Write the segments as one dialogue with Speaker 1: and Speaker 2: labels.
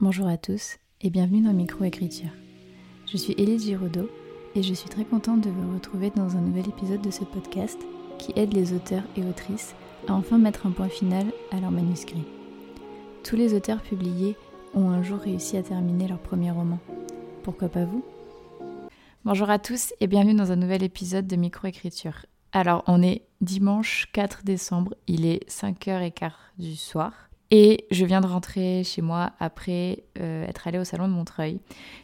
Speaker 1: Bonjour à tous et bienvenue dans Microécriture. Je suis Élise Giraudot et je suis très contente de vous retrouver dans un nouvel épisode de ce podcast qui aide les auteurs et autrices à enfin mettre un point final à leur manuscrit. Tous les auteurs publiés ont un jour réussi à terminer leur premier roman. Pourquoi pas vous? Bonjour à tous et bienvenue dans un nouvel épisode de Microécriture. Alors on est dimanche 4 décembre, il est 5h15 du soir et je viens de rentrer chez moi après euh, être allée au salon de Montreuil.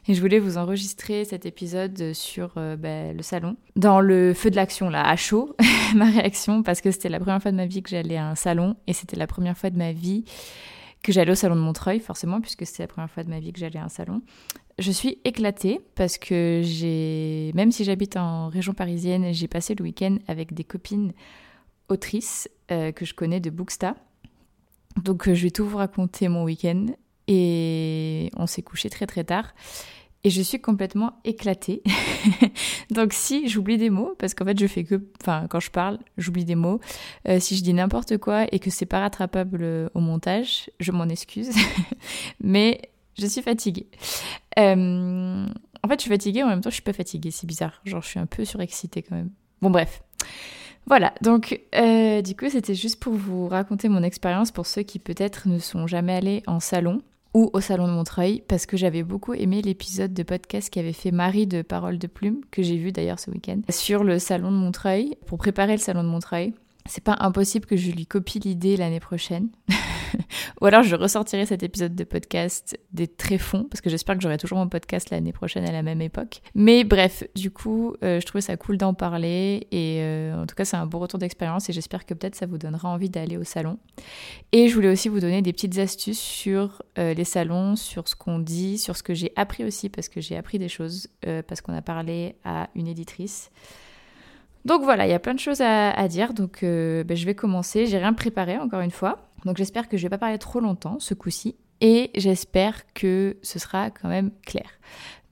Speaker 1: Et je voulais vous enregistrer cet épisode sur euh, ben, le salon. Dans le feu de l'action, là, à chaud, ma réaction, parce que c'était la première fois de ma vie que j'allais à un salon. Et c'était la première fois de ma vie que j'allais au salon de Montreuil, forcément, puisque c'était la première fois de ma vie que j'allais à un salon. Je suis éclatée parce que j'ai, même si j'habite en région parisienne, j'ai passé le week-end avec des copines autrices euh, que je connais de Booksta donc euh, je vais tout vous raconter mon week-end et on s'est couché très très tard et je suis complètement éclatée. Donc si j'oublie des mots, parce qu'en fait je fais que, enfin quand je parle, j'oublie des mots. Euh, si je dis n'importe quoi et que c'est pas rattrapable au montage, je m'en excuse. Mais je suis fatiguée. Euh, en fait je suis fatiguée, en même temps je suis pas fatiguée, c'est bizarre. Genre je suis un peu surexcitée quand même. Bon bref. Voilà, donc euh, du coup c'était juste pour vous raconter mon expérience pour ceux qui peut-être ne sont jamais allés en salon ou au salon de Montreuil parce que j'avais beaucoup aimé l'épisode de podcast qu'avait fait Marie de Parole de Plume, que j'ai vu d'ailleurs ce week-end, sur le salon de Montreuil, pour préparer le salon de Montreuil. C'est pas impossible que je lui copie l'idée l'année prochaine. Ou alors je ressortirai cet épisode de podcast des tréfonds, parce que j'espère que j'aurai toujours mon podcast l'année prochaine à la même époque. Mais bref, du coup, euh, je trouvais ça cool d'en parler, et euh, en tout cas c'est un beau retour d'expérience, et j'espère que peut-être ça vous donnera envie d'aller au salon. Et je voulais aussi vous donner des petites astuces sur euh, les salons, sur ce qu'on dit, sur ce que j'ai appris aussi, parce que j'ai appris des choses, parce qu'on a parlé à une éditrice. Donc voilà, il y a plein de choses à, dire, donc ben, je vais commencer. J'ai rien préparé encore une fois. Donc j'espère que je ne vais pas parler trop longtemps ce coup-ci et j'espère que ce sera quand même clair.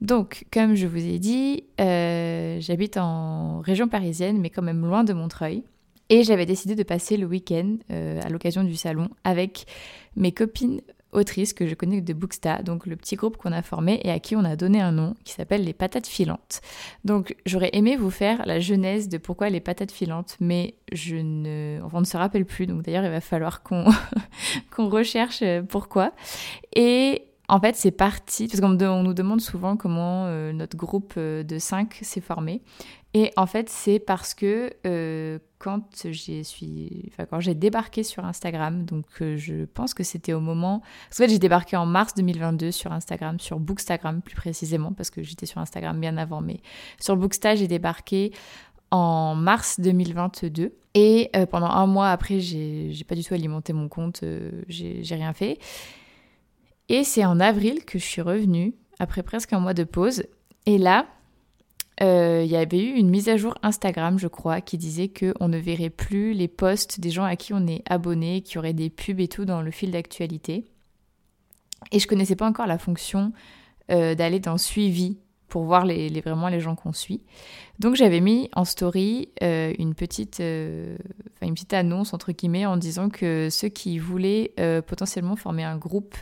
Speaker 1: Donc, comme je vous ai dit, euh, j'habite en région parisienne, mais quand même loin de Montreuil. Et j'avais décidé de passer le week-end euh, à l'occasion du salon avec mes copines autrice que je connais de Booksta, donc le petit groupe qu'on a formé et à qui on a donné un nom qui s'appelle les patates filantes. Donc j'aurais aimé vous faire la genèse de pourquoi les patates filantes, mais je ne, on ne se rappelle plus, donc d'ailleurs il va falloir qu'on recherche euh, pourquoi. Et en fait, c'est parti, parce qu'on nous demande souvent comment euh, notre groupe euh, de 5 s'est formé. Et en fait, c'est parce que quand j'ai débarqué sur Instagram, donc je pense que c'était au moment, en fait, j'ai débarqué en mars 2022 sur Instagram, sur Bookstagram plus précisément, parce que j'étais sur Instagram bien avant, mais sur Booksta, j'ai débarqué en mars 2022. Et pendant un mois après, j'ai pas du tout alimenté mon compte, j'ai rien fait. Et c'est en avril que je suis revenue, après presque un mois de pause. Et là, euh, il y avait eu une mise à jour Instagram, je crois, qui disait qu'on ne verrait plus les posts des gens à qui on est abonné, qui auraient des pubs et tout dans le fil d'actualité. Et je connaissais pas encore la fonction euh, d'aller dans suivi pour voir vraiment les gens qu'on suit. Donc j'avais mis en story euh, une, petite, une petite annonce entre guillemets en disant que ceux qui voulaient potentiellement former un groupe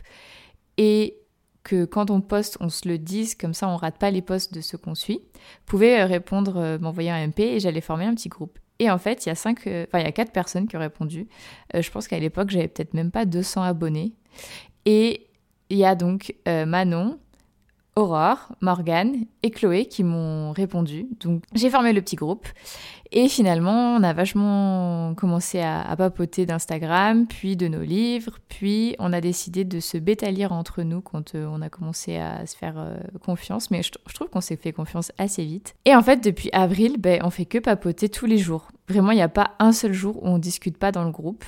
Speaker 1: et que quand on poste, on se le dise, comme ça on rate pas les posts de ceux qu'on suit. Pouvez euh, répondre, euh, m'envoyer un MP et j'allais former un petit groupe. Et en fait, il y a cinq, euh, il y a quatre personnes qui ont répondu. je pense qu'à l'époque, j'avais peut-être même pas 200 abonnés. Et il y a donc Manon, Aurore, Morgane et Chloé qui m'ont répondu. Donc j'ai formé le petit groupe et finalement on a vachement commencé à, papoter d'Instagram, puis de nos livres, puis on a décidé de se bêta-lire entre nous quand euh, on a commencé à se faire euh, confiance. Mais je, trouve qu'on s'est fait confiance assez vite. Et en fait depuis avril, ben, on fait que papoter tous les jours. Vraiment il n'y a pas un seul jour où on discute pas dans le groupe.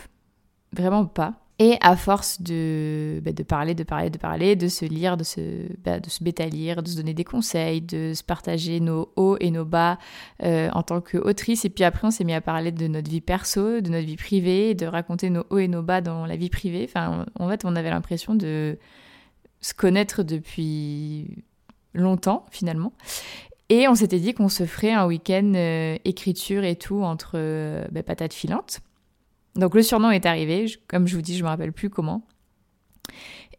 Speaker 1: Vraiment pas. Et à force de, bah, de parler, de parler, de parler, de se lire, de se, bah, de se bêta-lire, de se donner des conseils, de se partager nos hauts et nos bas euh, en tant qu'autrice. Et puis après, on s'est mis à parler de notre vie perso, de notre vie privée, de raconter nos hauts et nos bas dans la vie privée. Enfin, en fait, on avait l'impression de se connaître depuis longtemps, finalement. Et on s'était dit qu'on se ferait un week-end euh, écriture et tout entre euh, bah, patates filantes. Donc le surnom est arrivé, comme je vous dis, je me rappelle plus comment.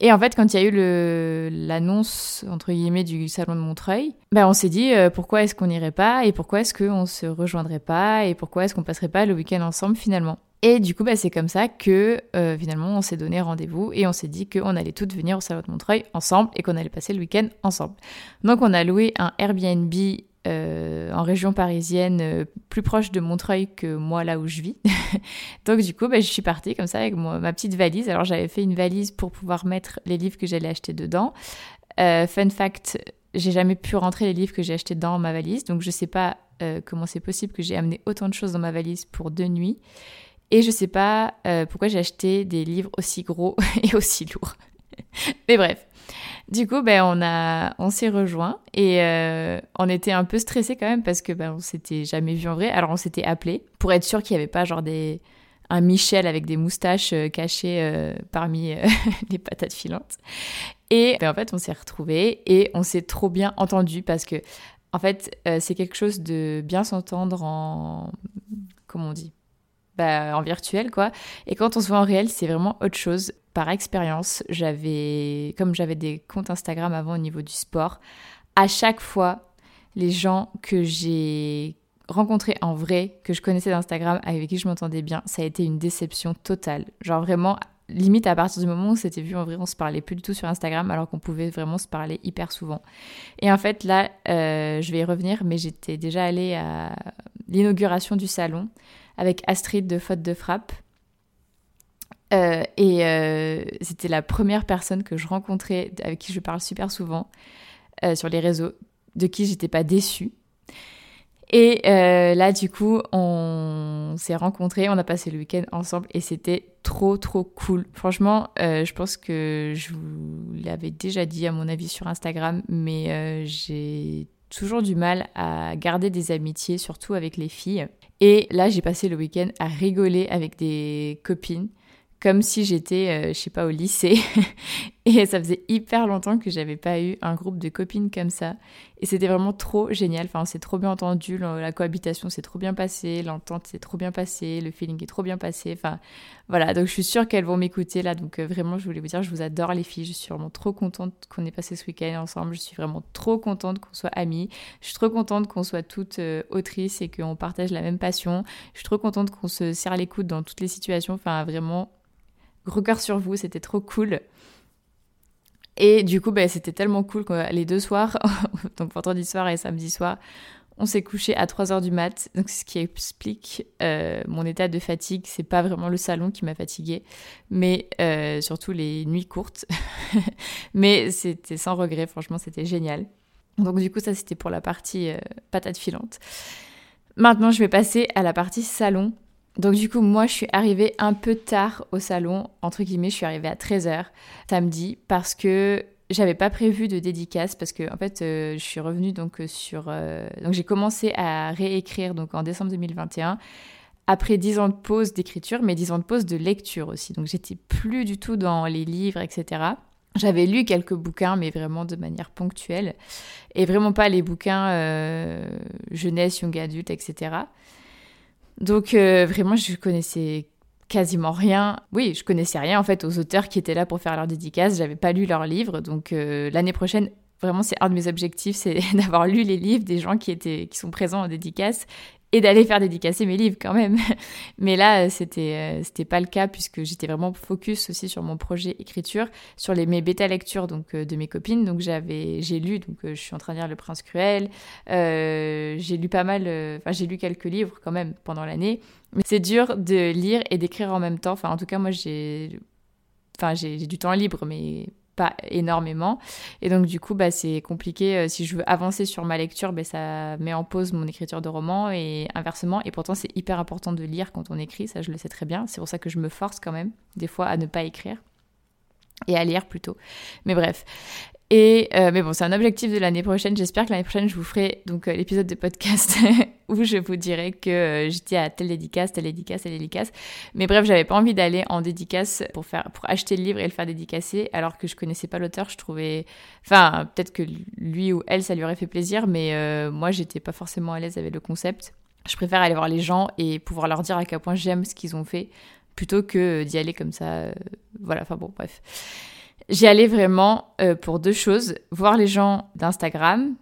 Speaker 1: Et en fait, quand il y a eu l'annonce, entre guillemets, du salon de Montreuil, ben on s'est dit euh, pourquoi est-ce qu'on n'irait pas et pourquoi est-ce qu'on se rejoindrait pas et pourquoi est-ce qu'on passerait pas le week-end ensemble finalement? Et du coup, ben, c'est comme ça que euh, finalement on s'est donné rendez-vous et on s'est dit qu'on allait toutes venir au salon de Montreuil ensemble et qu'on allait passer le week-end ensemble. Donc on a loué un Airbnb euh, en région parisienne, euh, plus proche de Montreuil que moi là où je vis. Donc du coup, bah, je suis partie comme ça avec ma petite valise. Alors j'avais fait une valise pour pouvoir mettre les livres que j'allais acheter dedans. Euh, fun fact, j'ai jamais pu rentrer les livres que j'ai achetés dans ma valise, donc je sais pas comment c'est possible que j'ai amené autant de choses dans ma valise pour deux nuits. Et je sais pas pourquoi j'ai acheté des livres aussi gros et aussi lourds. Mais bref, du coup, ben, on, a, on s'est rejoints et euh, on était un peu stressés quand même parce que ben, on s'était jamais vu en vrai. Alors on s'était appelé pour être sûr qu'il n'y avait pas genre des, un Michel avec des moustaches euh, cachées euh, parmi les patates filantes. Et ben, en fait, on s'est retrouvés et on s'est trop bien entendu parce que en fait, c'est quelque chose de bien s'entendre en comment on dit? Bah, en virtuel quoi. Et quand on se voit en réel, c'est vraiment autre chose par expérience, j'avais, comme j'avais des comptes Instagram avant au niveau du sport, à chaque fois, les gens que j'ai rencontrés en vrai, que je connaissais d'Instagram, avec qui je m'entendais bien, ça a été une déception totale. Genre vraiment, limite à partir du moment où on s'était vu en vrai, on se parlait plus du tout sur Instagram, alors qu'on pouvait vraiment se parler hyper souvent. Et en fait, là, euh, je vais y revenir, mais j'étais déjà allée à l'inauguration du salon avec Astrid de Faute de Frappe. Euh, et euh, c'était la première personne que je rencontrais, avec qui je parle super souvent euh, sur les réseaux, de qui j'étais pas déçue. Et là, du coup, on s'est rencontrés, on a passé le week-end ensemble et c'était trop, trop cool. Franchement, je pense que je vous l'avais déjà dit, à mon avis, sur Instagram, mais j'ai toujours du mal à garder des amitiés, surtout avec les filles. Et là, j'ai passé le week-end à rigoler avec des copines comme si j'étais, euh, je sais pas, au lycée. et ça faisait hyper longtemps que j'avais pas eu un groupe de copines comme ça. Et c'était vraiment trop génial. Enfin, on s'est trop bien entendu, la cohabitation s'est trop bien passée, l'entente s'est trop bien passée, le feeling est trop bien passé. Enfin, voilà. Donc, je suis sûre qu'elles vont m'écouter là. Donc, euh, vraiment, je voulais vous dire, je vous adore les filles. Je suis vraiment trop contente qu'on ait passé ce week-end ensemble. Je suis vraiment trop contente qu'on soit amies. Je suis trop contente qu'on soit toutes euh, autrices et qu'on partage la même passion. Je suis trop contente qu'on se serre les coudes dans toutes les situations. Enfin, vraiment, Gros cœur sur vous, c'était trop cool. Et du coup, bah, c'était tellement cool que les deux soirs, donc vendredi soir et samedi soir, on s'est couché à 3h du mat, donc ce qui explique euh, mon état de fatigue. C'est pas vraiment le salon qui m'a fatiguée, mais euh, surtout les nuits courtes. mais c'était sans regret, franchement, c'était génial. Donc du coup, ça c'était pour la partie euh, patate filante. Maintenant, je vais passer à la partie salon. Donc du coup, moi, je suis arrivée un peu tard au salon, entre guillemets, je suis arrivée à 13h samedi parce que j'avais pas prévu de dédicace parce que en fait, euh, je suis revenue donc euh, sur euh, donc j'ai commencé à réécrire donc en décembre 2021 après 10 ans de pause d'écriture, mais 10 ans de pause de lecture aussi. Donc j'étais plus du tout dans les livres, etc. J'avais lu quelques bouquins, mais vraiment de manière ponctuelle, et vraiment pas les bouquins jeunesse, young adulte, etc. Donc euh, vraiment, je connaissais quasiment rien. Oui, je connaissais rien en fait aux auteurs qui étaient là pour faire leur dédicace. J'avais pas lu leurs livres, donc euh, l'année prochaine, vraiment, c'est un de mes objectifs, c'est d'avoir lu les livres des gens qui étaient, qui sont présents en dédicace et d'aller faire dédicacer mes livres quand même. Mais là, c'était euh, c'était pas le cas puisque j'étais vraiment focus aussi sur mon projet écriture, sur les mes bêta lectures donc euh, de mes copines. Donc j'avais j'ai lu donc euh, je suis en train de lire Le Prince cruel. j'ai lu pas mal enfin j'ai lu quelques livres quand même pendant l'année. Mais c'est dur de lire et d'écrire en même temps. Enfin en tout cas moi j'ai enfin j'ai du temps libre mais pas énormément. Et donc du coup, bah, c'est compliqué. Euh, si je veux avancer sur ma lecture, bah, ça met en pause mon écriture de roman et inversement. Et pourtant, c'est hyper important de lire quand on écrit, ça je le sais très bien. C'est pour ça que je me force quand même, des fois, à ne pas écrire. Et à lire plutôt. Mais bref. Euh, mais bon, c'est un objectif de l'année prochaine. J'espère que l'année prochaine, je vous ferai donc euh, l'épisode de podcast où je vous dirai que euh, j'étais à telle dédicace, telle dédicace, telle dédicace. Mais bref, j'avais pas envie d'aller en dédicace pour pour acheter le livre et le faire dédicacer, alors que je connaissais pas l'auteur. Je trouvais, enfin, peut-être que lui ou elle, ça lui aurait fait plaisir, mais moi, j'étais pas forcément à l'aise avec le concept. Je préfère aller voir les gens et pouvoir leur dire à quel point j'aime ce qu'ils ont fait plutôt que d'y aller comme ça. voilà. Enfin bon, bref. J'y allais vraiment pour deux choses, voir les gens d'Instagram,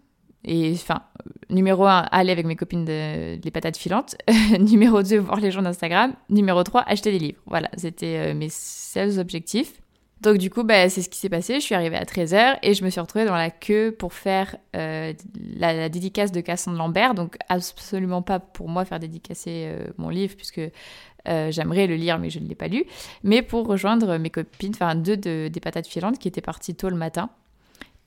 Speaker 1: et enfin, numéro un, aller avec mes copines de, les patates filantes. numéro 2, voir les gens d'Instagram. Numéro 3, acheter des livres. Voilà, c'était mes seuls objectifs. Donc du coup, bah, c'est ce qui s'est passé. Je suis arrivée à 13h et je me suis retrouvée dans la queue pour faire euh, la, dédicace de Cassandre Lambert. Donc absolument pas pour moi faire dédicacer euh, mon livre puisque euh, j'aimerais le lire mais je ne l'ai pas lu. Mais pour rejoindre mes copines, enfin deux de, des patates filantes qui étaient parties tôt le matin.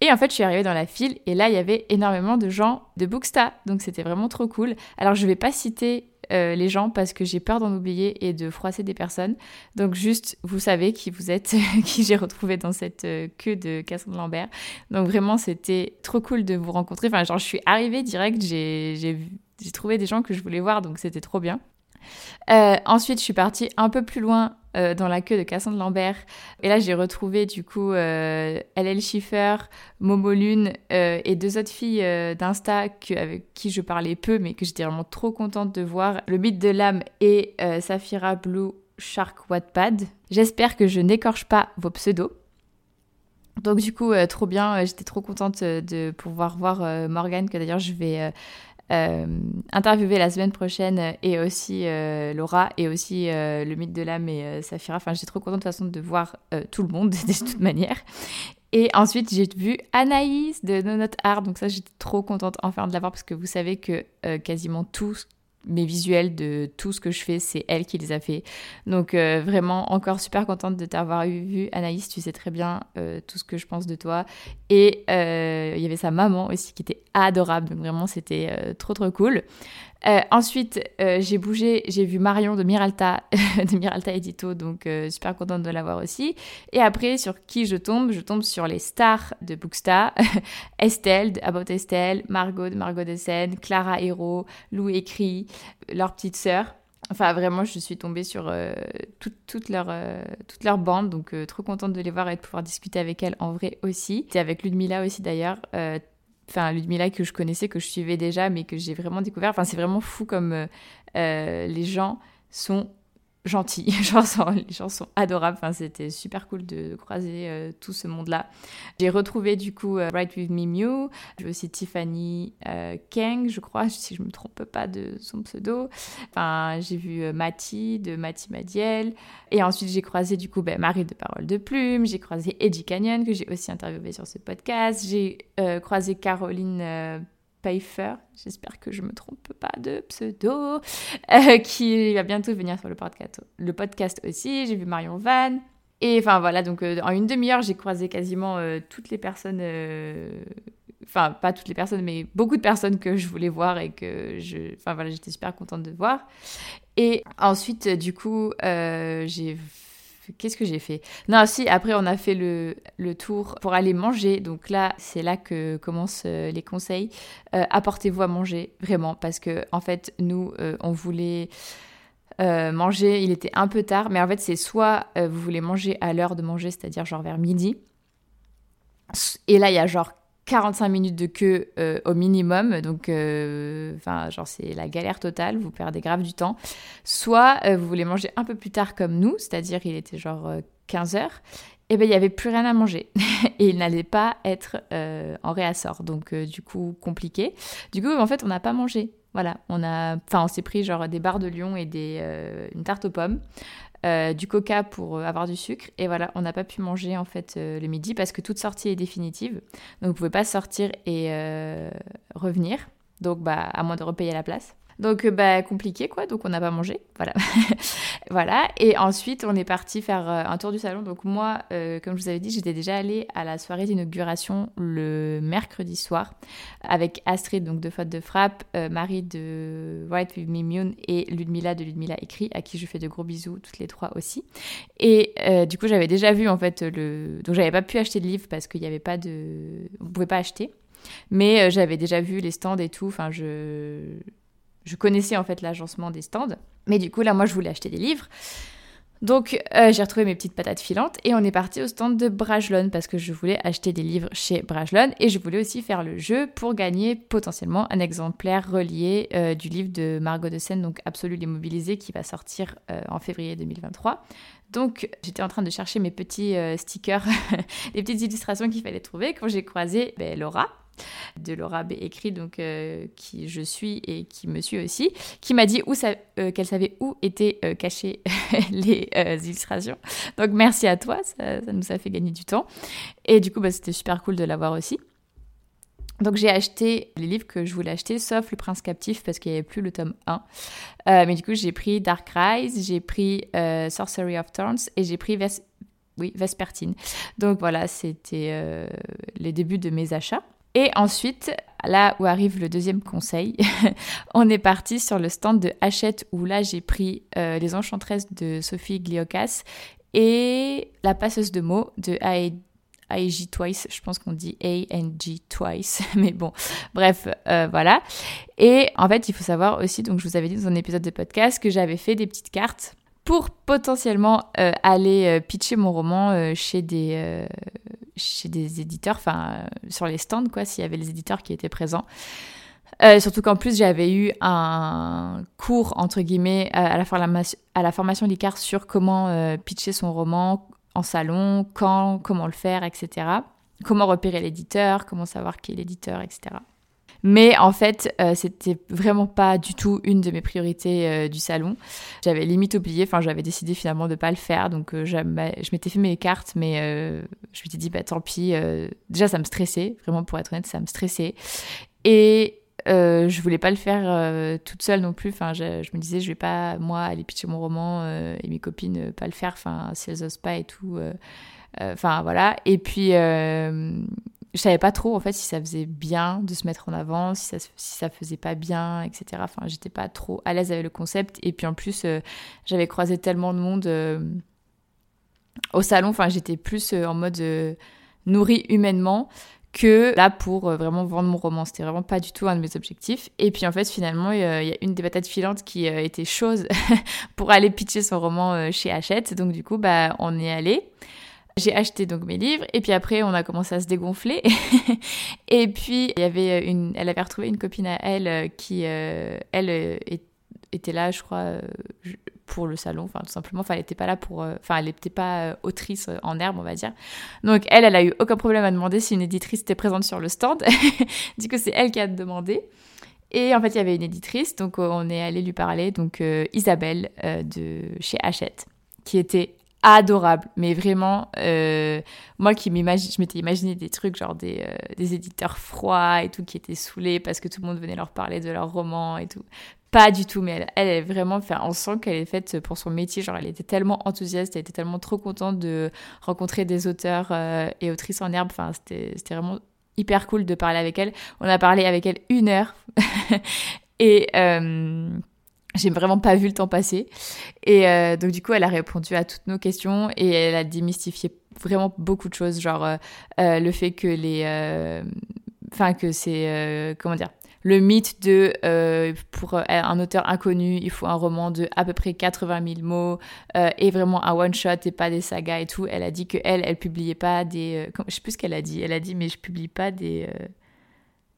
Speaker 1: Et en fait, je suis arrivée dans la file et là, il y avait énormément de gens de Booksta. Donc c'était vraiment trop cool. Alors je ne vais pas citer euh, les gens parce que j'ai peur d'en oublier et de froisser des personnes. Donc juste, vous savez qui vous êtes, qui j'ai retrouvé dans cette euh, queue de Cassandre Lambert. Donc vraiment, c'était trop cool de vous rencontrer. Enfin, genre, je suis arrivée direct, j'ai trouvé des gens que je voulais voir, donc c'était trop bien. Euh, ensuite, je suis partie un peu plus loin euh, dans la queue de Cassandre Lambert. Et là, j'ai retrouvé du coup euh, LL Schiffer, Momo Lune et deux autres filles d'Insta avec qui je parlais peu, mais que j'étais vraiment trop contente de voir. Le mythe de l'âme et Safira Blue Shark Wattpad. J'espère que je n'écorche pas vos pseudos. Donc du coup, trop bien, j'étais trop contente de pouvoir voir Morgane, que d'ailleurs je vais interviewer la semaine prochaine et aussi euh, Laura et aussi euh, le mythe de l'âme et Safira. Enfin, j'étais trop contente de façon de voir tout le monde de toute manière. Et ensuite, j'ai vu Anaïs de No Not Art. Donc ça, j'étais trop contente enfin de la voir parce que vous savez que quasiment tout mes visuels de tout ce que je fais, c'est elle qui les a fait. Donc euh, vraiment encore super contente de t'avoir vu, Anaïs. Tu sais très bien euh, tout ce que je pense de toi. Et euh, il y avait sa maman aussi qui était adorable. Donc vraiment c'était trop trop cool. Euh, ensuite, euh, j'ai bougé, j'ai vu Marion de Miralta, de Miralta Edito, donc euh, super contente de l'avoir aussi. Et après, sur qui je tombe Je tombe sur les stars de Booksta, Estelle de About Estelle, Margot de Margot de Seine, Clara Hero, Lou Écrit, leur petite sœur. Enfin, vraiment, je suis tombée sur toute, leur, toute leur bande, donc trop contente de les voir et de pouvoir discuter avec elles en vrai aussi. C'est avec Ludmilla aussi d'ailleurs, enfin Ludmilla que je connaissais, que je suivais déjà, mais que j'ai vraiment découvert. Enfin, c'est vraiment fou comme euh, euh, les gens sont gentils, les gens sont adorables. Enfin, c'était super cool de croiser euh, tout ce monde-là. J'ai retrouvé du coup euh, Write With Me Mew, j'ai aussi Tiffany euh, Kang, je crois, si je me trompe pas de son pseudo. Enfin, j'ai vu Mati de Mati Madiel. Et ensuite, j'ai croisé du coup ben, Marie de Parole de Plume, j'ai croisé Eddie Canyon que j'ai aussi interviewé sur ce podcast, j'ai croisé Caroline Pfeiffer, j'espère que je me trompe pas de pseudo, euh, qui va bientôt venir sur le podcast, le podcast aussi. J'ai vu Marion Van. Et enfin voilà, donc euh, en une demi-heure, j'ai croisé quasiment euh, toutes les personnes, enfin pas toutes les personnes, mais beaucoup de personnes que je voulais voir et que je, enfin voilà, j'étais super contente de voir. Et ensuite, du coup, j'ai Qu'est-ce que j'ai fait? Non, si, après, on a fait le, tour pour aller manger. Donc là, c'est là que commencent euh, les conseils. Euh, apportez-vous à manger, vraiment, parce que, en fait, nous, euh, on voulait manger. Il était un peu tard, mais en fait, c'est soit vous voulez manger à l'heure de manger, c'est-à-dire genre vers midi. Et là, il y a genre 45 minutes de queue euh, au minimum, donc euh, enfin genre c'est la galère totale, vous perdez grave du temps. Soit euh, vous voulez manger un peu plus tard comme nous, c'est-à-dire il était genre 15 heures, et ben il y avait plus rien à manger et il n'allait pas être en réassort, donc du coup compliqué. Du coup en fait on n'a pas mangé. Voilà, on a, enfin, on s'est pris genre des barres de lion et des, une tarte aux pommes. Euh, du coca pour euh, avoir du sucre. Et voilà, on n'a pas pu manger en fait euh, le midi parce que toute sortie est définitive. Donc vous pouvez pas sortir et revenir. Donc bah à moins de repayer la place. Donc, bah, compliqué, quoi. Donc, on n'a pas mangé. Voilà. voilà. Et ensuite, on est parti faire euh, un tour du salon. Donc, moi, euh, comme je vous avais dit, j'étais déjà allée à la soirée d'inauguration le mercredi soir avec Astrid, donc de Faute de Frappe, Marie de White with Me et Ludmilla de Ludmilla Écrit, à qui je fais de gros bisous, toutes les trois aussi. Et du coup, j'avais déjà vu, en fait, le. Donc, j'avais pas pu acheter de livre parce qu'il n'y avait pas de. On pouvait pas acheter. Mais j'avais déjà vu les stands et tout. Enfin, je je connaissais en fait l'agencement des stands. Mais du coup, là, moi, je voulais acheter des livres. Donc, euh, j'ai retrouvé mes petites patates filantes et on est parti au stand de Brajlon parce que je voulais acheter des livres chez Brajlon et je voulais aussi faire le jeu pour gagner potentiellement un exemplaire relié euh, du livre de Margot de Seine, donc Absolu l'immobilisé, qui va sortir euh, en février 2023. Donc j'étais en train de chercher mes petits stickers, les petites illustrations qu'il fallait trouver quand j'ai croisé ben, Laura de Laura B. écrit, donc qui je suis et qui me suit aussi, qui m'a dit où qu'elle savait où étaient cachées les illustrations. Donc merci à toi, ça, nous a fait gagner du temps. Et du coup, bah, c'était super cool de l'avoir aussi. Donc j'ai acheté les livres que je voulais acheter, sauf Le Prince Captif parce qu'il n'y avait plus le tome 1. Euh, mais du coup j'ai pris Dark Rise, j'ai pris euh, Sorcery of Thorns et j'ai pris Vespertine. Donc voilà, c'était euh, les débuts de mes achats. Et ensuite, là où arrive le deuxième conseil, on est parti sur le stand de Hachette où là j'ai pris Les Enchantresses de Sophie Gliocas et La passeuse de mots de Aed AEG twice, je pense qu'on dit A-N-G twice, mais bon, bref, euh, voilà. Et en fait, il faut savoir aussi, donc je vous avais dit dans un épisode de podcast que j'avais fait des petites cartes pour potentiellement euh, aller euh, pitcher mon roman chez des chez des éditeurs, enfin sur les stands quoi, s'il y avait les éditeurs qui étaient présents. surtout qu'en plus j'avais eu un cours entre guillemets à la, à formation d'ICAR sur comment pitcher son roman, en salon, quand, comment le faire, etc. Comment repérer l'éditeur, comment savoir qui est l'éditeur, etc. Mais en fait, euh, c'était vraiment pas du tout une de mes priorités euh, du salon. J'avais limite oublié, enfin j'avais décidé finalement de pas le faire, donc euh, je m'étais fait mes cartes, mais je m'étais dit bah tant pis. déjà ça me stressait, vraiment pour être honnête, ça me stressait. Et euh, je voulais pas le faire euh, toute seule non plus. Enfin, je, me disais, je vais pas, moi, aller pitcher mon roman euh, et mes copines pas le faire, enfin, si elles osent pas et tout. Enfin, voilà. Et puis, je savais pas trop, en fait, si ça faisait bien de se mettre en avant, si ça, si ça faisait pas bien, etc. Enfin, j'étais pas trop à l'aise avec le concept. Et puis, en plus, j'avais croisé tellement de monde au salon. Enfin, j'étais plus en mode nourrie humainement que là pour euh, vraiment vendre mon roman. C'était vraiment pas du tout un de mes objectifs. Et puis en fait, finalement, il y a une des patates filantes qui euh, était chose pour aller pitcher son roman euh, chez Hachette. Donc du coup, bah, on est allé. J'ai acheté donc mes livres et puis après on a commencé à se dégonfler et puis il y avait une, elle avait retrouvé une copine à elle qui elle était là, je crois, pour le salon, enfin tout simplement, enfin elle n'était pas là pour, euh, enfin elle n'était pas euh, autrice euh, en herbe on va dire. Donc elle, elle a eu aucun problème à demander si une éditrice était présente sur le stand. du coup c'est elle qui a demandé. Et en fait il y avait une éditrice, donc on est allé lui parler, donc Isabelle de chez Hachette, qui était adorable, mais vraiment, moi qui m'imagine, je m'étais imaginé des trucs genre des, des, éditeurs froids et tout qui étaient saoulés parce que tout le monde venait leur parler de leur roman et tout. Pas du tout, mais elle, est vraiment, enfin, on sent qu'elle est faite pour son métier. Genre, elle était tellement enthousiaste, elle était tellement trop contente de rencontrer des auteurs euh, et autrices en herbe. Enfin, c'était vraiment hyper cool de parler avec elle. On a parlé avec elle une heure et euh, j'ai vraiment pas vu le temps passer. Et euh, donc, du coup, elle a répondu à toutes nos questions et elle a démystifié vraiment beaucoup de choses, genre le fait que les. Enfin, que c'est. comment dire le mythe de euh, pour euh, un auteur inconnu, il faut un roman de à peu près 80 000 mots euh, et vraiment un one shot et pas des sagas et tout. Elle a dit que elle, elle publiait pas des, je sais plus ce qu'elle a dit. Elle a dit mais je publie pas des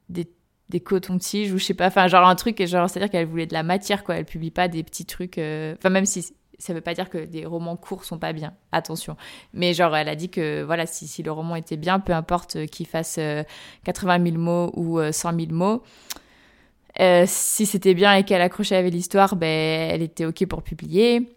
Speaker 1: des, des cotons-tiges ou je sais pas, enfin genre un truc genre c'est à dire qu'elle voulait de la matière quoi. Elle publie pas des petits trucs, enfin même si ça veut pas dire que des romans courts sont pas bien, attention. Mais genre, elle a dit que voilà, si, si le roman était bien, peu importe qu'il fasse 80 000 mots ou 100 000 mots, euh, si c'était bien et qu'elle accrochait avec l'histoire, ben, elle était OK pour publier.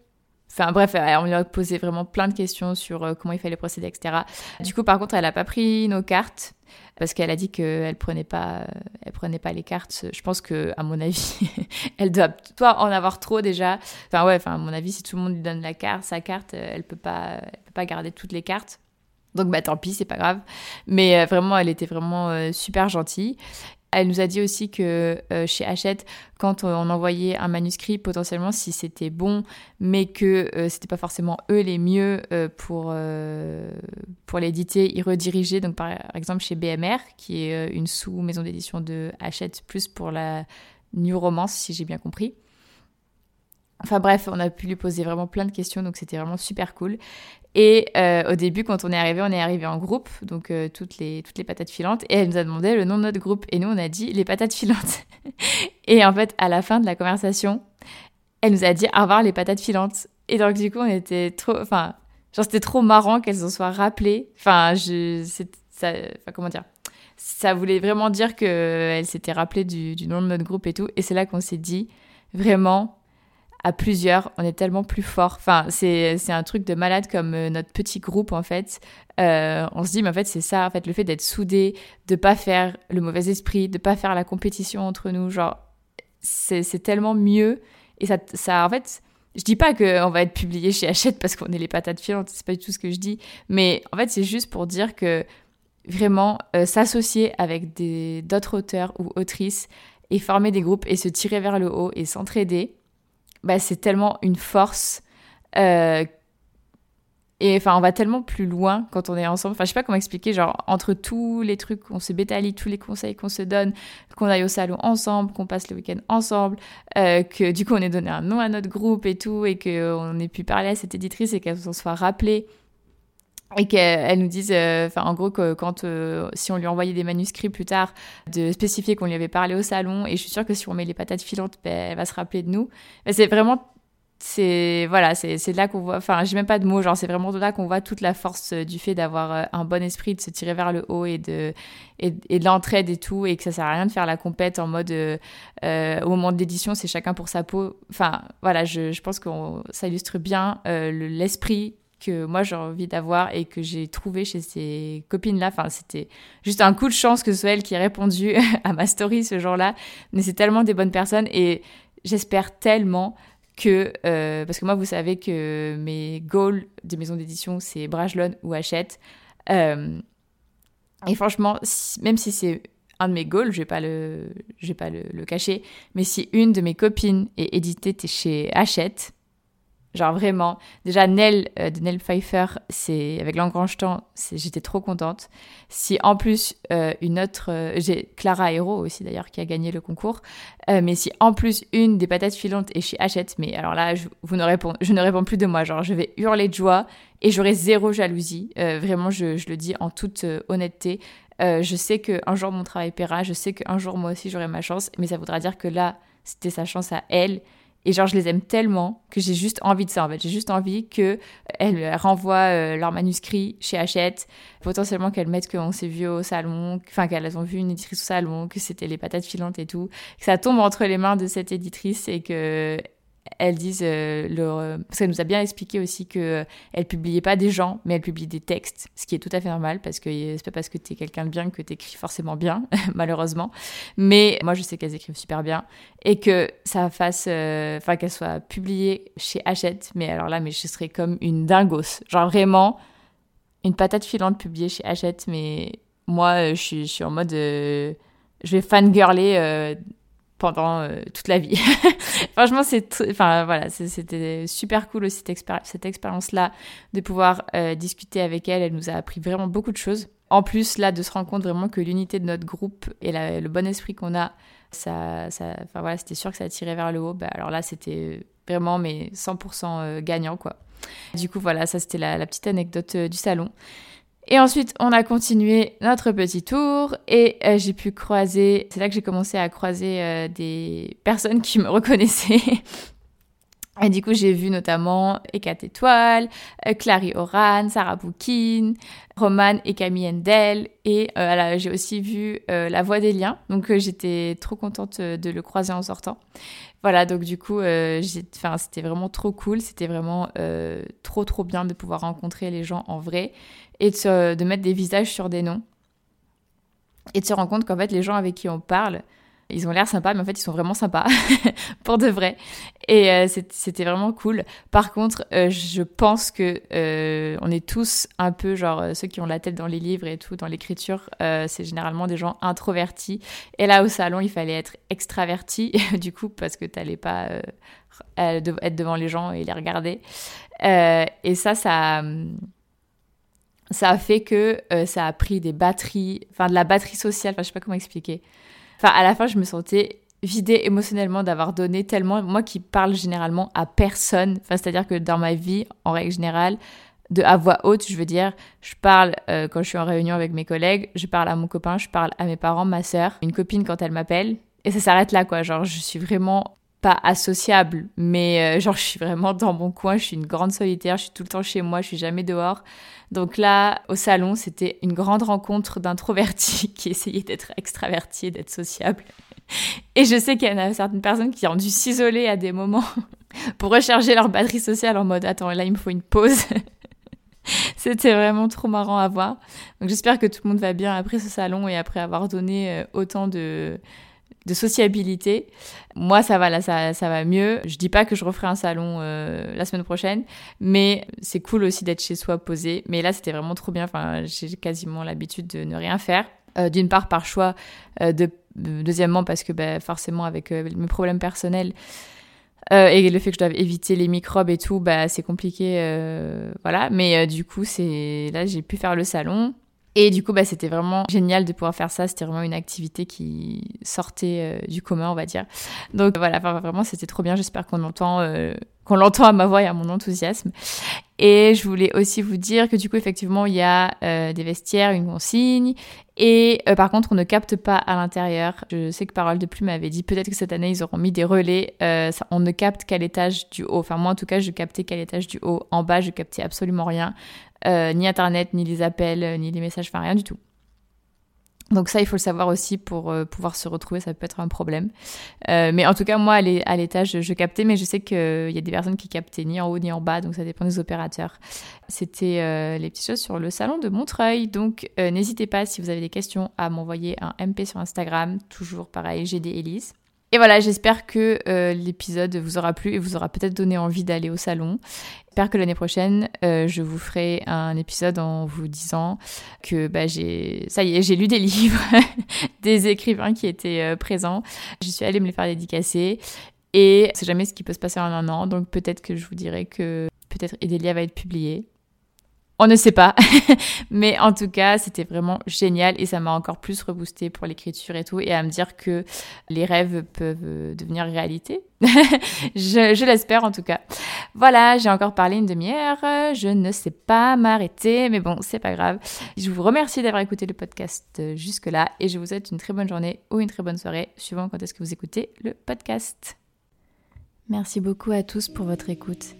Speaker 1: Enfin bref, on lui a posé vraiment plein de questions sur euh, comment il fallait procéder, etc. Du coup, par contre, elle n'a pas pris nos cartes parce qu'elle a dit qu'elle prenait elle prenait pas les cartes. Je pense que, à mon avis, elle doit pas en avoir trop déjà. Enfin ouais, enfin à mon avis, si tout le monde lui donne la carte, sa carte, elle peut peut pas garder toutes les cartes. Donc bah tant pis, c'est pas grave. Mais euh, vraiment, elle était vraiment super gentille. Elle nous a dit aussi que euh, chez Hachette, quand on envoyait un manuscrit, potentiellement si c'était bon, mais que euh, c'était pas forcément eux les mieux euh, pour, pour l'éditer, ils redirigeaient. Donc par exemple chez BMR, qui est une sous-maison d'édition de Hachette, plus pour la new romance, si j'ai bien compris. Enfin bref, on a pu lui poser vraiment plein de questions, donc c'était vraiment super cool. Et euh, au début, quand on est arrivé, on est arrivé en groupe, donc euh, toutes, les, toutes les patates filantes, et elle nous a demandé le nom de notre groupe, et nous on a dit les patates filantes. et en fait, à la fin de la conversation, elle nous a dit au revoir les patates filantes. Et donc, du coup, on était trop. Enfin, genre, c'était trop marrant qu'elles en soient rappelées. Enfin, je. Ça, comment dire? Ça voulait vraiment dire qu'elles s'étaient rappelées du, du nom de notre groupe et tout. Et c'est là qu'on s'est dit, vraiment, à plusieurs, on est tellement plus fort. Enfin, c'est, un truc de malade comme euh, notre petit groupe, en fait. Euh, on se dit, mais en fait, c'est ça, en fait, le fait d'être soudé, de pas faire le mauvais esprit, de pas faire la compétition entre nous, genre, c'est, tellement mieux. Et ça, ça, en fait, je dis pas qu'on va être publié chez Hachette parce qu'on est les patates filantes, c'est pas du tout ce que je dis. Mais en fait, c'est juste pour dire que vraiment, euh, s'associer avec d'autres auteurs ou autrices et former des groupes et se tirer vers le haut et s'entraider, bah, c'est tellement une force. Euh, et enfin, on va tellement plus loin quand on est ensemble. Enfin, je sais pas comment expliquer, genre, entre tous les trucs qu'on se bétalie, tous les conseils qu'on se donne, qu'on aille au salon ensemble, qu'on passe le week-end ensemble, euh, que du coup, on ait donné un nom à notre groupe et tout, et qu'on ait pu parler à cette éditrice et qu'elle s'en soit rappelée et qu'elle nous dise, euh, enfin en gros que quand si on lui envoyait des manuscrits plus tard, de spécifier qu'on lui avait parlé au salon, et je suis sûre que si on met les patates filantes, ben, elle va se rappeler de nous. c'est vraiment, c'est voilà, c'est de là qu'on voit, enfin j'ai même pas de mots, genre c'est vraiment de là qu'on voit toute la force du fait d'avoir euh, un bon esprit, de se tirer vers le haut et de et, de l'entraide et tout, et que ça sert à rien de faire la compète en mode euh, au moment de l'édition c'est chacun pour sa peau. Enfin voilà, je, je pense que ça illustre bien l'esprit que moi j'ai envie d'avoir et que j'ai trouvé chez ces copines-là. Enfin, c'était juste un coup de chance que ce soit elle qui ait répondu à ma story ce jour-là. Mais c'est tellement des bonnes personnes et j'espère tellement que, euh, parce que moi vous savez que mes goals de maison d'édition c'est Brajlon ou Hachette. Euh, et franchement, même si c'est un de mes goals, je vais pas le, je vais pas le, cacher, mais si une de mes copines est éditée chez Hachette, Genre vraiment, déjà Nell euh, de Nell Pfeiffer, c'est avec l'engrange-temps, j'étais trop contente. Si en plus euh, une autre, euh, j'ai Clara Hero aussi d'ailleurs qui a gagné le concours, mais si en plus une des patates filantes est chez Hachette, mais alors là je, vous ne réponds, je ne réponds plus de moi, genre je vais hurler de joie et j'aurai zéro jalousie. vraiment, je, je, le dis en toute honnêteté. je sais qu'un jour mon travail paiera, je sais qu'un jour moi aussi j'aurai ma chance, mais ça voudra dire que là c'était sa chance à elle et genre, je les aime tellement que j'ai juste envie de ça, en fait. J'ai juste envie qu'elles euh, renvoient euh, leur manuscrit chez Hachette, potentiellement qu'elles mettent qu'on s'est vu au salon, enfin qu'elles ont vu une éditrice au salon, que c'était les patates filantes et tout, que ça tombe entre les mains de cette éditrice et que elles disent euh, leur... parce qu'elle nous a bien expliqué aussi que euh, elle publiait pas des gens mais elle publie des textes ce qui est tout à fait normal parce que c'est pas parce que tu es quelqu'un de bien que tu écris forcément bien malheureusement. Mais moi je sais qu'elles écrivent super bien et que ça fasse euh, enfin qu'elle soit publiée chez Hachette mais alors là mais je serais comme une dingos genre vraiment une patate filante publiée chez Hachette mais moi je suis, je suis en mode je vais fangirler pendant euh, toute la vie. Franchement, c'est enfin voilà, c'était super cool aussi cette, expérience-là de pouvoir euh, discuter avec elle. Elle nous a appris vraiment beaucoup de choses. En plus, là, de se rendre compte vraiment que l'unité de notre groupe et le bon esprit qu'on a, ça, ça, enfin voilà, c'était sûr que ça tirait vers le haut. Bah, alors là, c'était vraiment mais 100% euh, gagnant quoi. Du coup, voilà, ça c'était la, petite anecdote du salon. Et ensuite, on a continué notre petit tour et euh, j'ai pu croiser, c'est là que j'ai commencé à croiser euh, des personnes qui me reconnaissaient. Et du coup, j'ai vu notamment Ekat Étoile, euh, Clary Oran, Sarah Boukine, Roman et Camille Endel. Et j'ai aussi vu La Voix des Liens. Donc, j'étais trop contente de le croiser en sortant. Voilà, donc du coup, c'était vraiment trop cool. C'était vraiment trop, trop bien de pouvoir rencontrer les gens en vrai et de, mettre des visages sur des noms et de se rendre compte qu'en fait les gens avec qui on parle ils ont l'air sympas, mais en fait, ils sont vraiment sympas, pour de vrai. Et euh, c'était vraiment cool. Par contre, euh, je pense que euh, on est tous un peu genre ceux qui ont la tête dans les livres et tout, dans l'écriture, c'est généralement des gens introvertis. Et là, au salon, il fallait être extraverti, du coup, parce que t'allais pas être devant les gens et les regarder. et ça, ça ça a fait que euh, ça a pris des batteries, enfin de la batterie sociale, enfin je sais pas comment expliquer. Enfin à la fin je me sentais vidée émotionnellement d'avoir donné tellement, moi qui parle généralement à personne, enfin c'est-à-dire que dans ma vie en règle générale, de à voix haute, je veux dire, je parle euh, quand je suis en réunion avec mes collègues, je parle à mon copain, je parle à mes parents, ma sœur, une copine quand elle m'appelle, et ça s'arrête là quoi, genre je suis vraiment pas associable, mais euh, genre je suis vraiment dans mon coin, je suis une grande solitaire, je suis tout le temps chez moi, je suis jamais dehors. Donc là, au salon, c'était une grande rencontre d'introvertis qui essayaient d'être extravertis et d'être sociables. Et je sais qu'il y en a certaines personnes qui ont dû s'isoler à des moments pour recharger leur batterie sociale en mode attends, là il me faut une pause. C'était vraiment trop marrant à voir. Donc j'espère que tout le monde va bien après ce salon et après avoir donné euh, autant de, de sociabilité. Moi, ça va là, ça, ça va mieux. Je dis pas que je referai un salon euh, la semaine prochaine, mais c'est cool aussi d'être chez soi posé. Mais là, c'était vraiment trop bien. Enfin, j'ai quasiment l'habitude de ne rien faire. Euh, d'une part par choix, euh, de, deuxièmement parce que bah, forcément avec mes problèmes personnels et le fait que je dois éviter les microbes et tout, bah, c'est compliqué, voilà. Mais du coup, c'est là j'ai pu faire le salon. Et du coup, bah, c'était vraiment génial de pouvoir faire ça. C'était vraiment une activité qui sortait euh, du commun, on va dire. Donc voilà, vraiment, c'était trop bien. J'espère qu'on entend, euh, qu'on l'entend à ma voix et à mon enthousiasme. Et je voulais aussi vous dire que du coup, effectivement, il y a euh, des vestiaires, une consigne. Et par contre, on ne capte pas à l'intérieur. Je sais que Parole de Plume m'avait dit peut-être que cette année, ils auront mis des relais. On ne capte qu'à l'étage du haut. Enfin, moi, en tout cas, je captais qu'à l'étage du haut. En bas, je captais absolument rien. Euh, ni Internet, ni les appels, euh, ni les messages, enfin rien du tout. Donc ça, il faut le savoir aussi pour euh, pouvoir se retrouver, ça peut être un problème. mais en tout cas, moi, à l'étage, je captais, mais je sais qu'il y a des personnes qui captaient ni en haut ni en bas, donc ça dépend des opérateurs. C'était les petites choses sur le salon de Montreuil. Donc n'hésitez pas, si vous avez des questions, à m'envoyer un MP sur Instagram, toujours pareil, GD Elise. Et voilà, j'espère que euh, l'épisode vous aura plu et vous aura peut-être donné envie d'aller au salon. J'espère que l'année prochaine, euh, je vous ferai un épisode en vous disant que bah, j'ai, ça y est, j'ai lu des livres des écrivains qui étaient euh, présents. Je suis allée me les faire dédicacer et c'est jamais ce qui peut se passer en un an. Donc peut-être que je vous dirai que peut-être Edelia va être publiée. On ne sait pas. Mais en tout cas, c'était vraiment génial et ça m'a encore plus reboosté pour l'écriture et tout et à me dire que les rêves peuvent devenir réalité. je, l'espère en tout cas. Voilà, j'ai encore parlé une demi-heure. Je ne sais pas m'arrêter, mais bon, c'est pas grave. Je vous remercie d'avoir écouté le podcast jusque-là et je vous souhaite une très bonne journée ou une très bonne soirée, suivant quand est-ce que vous écoutez le podcast. Merci beaucoup à tous pour votre écoute.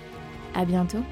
Speaker 1: À bientôt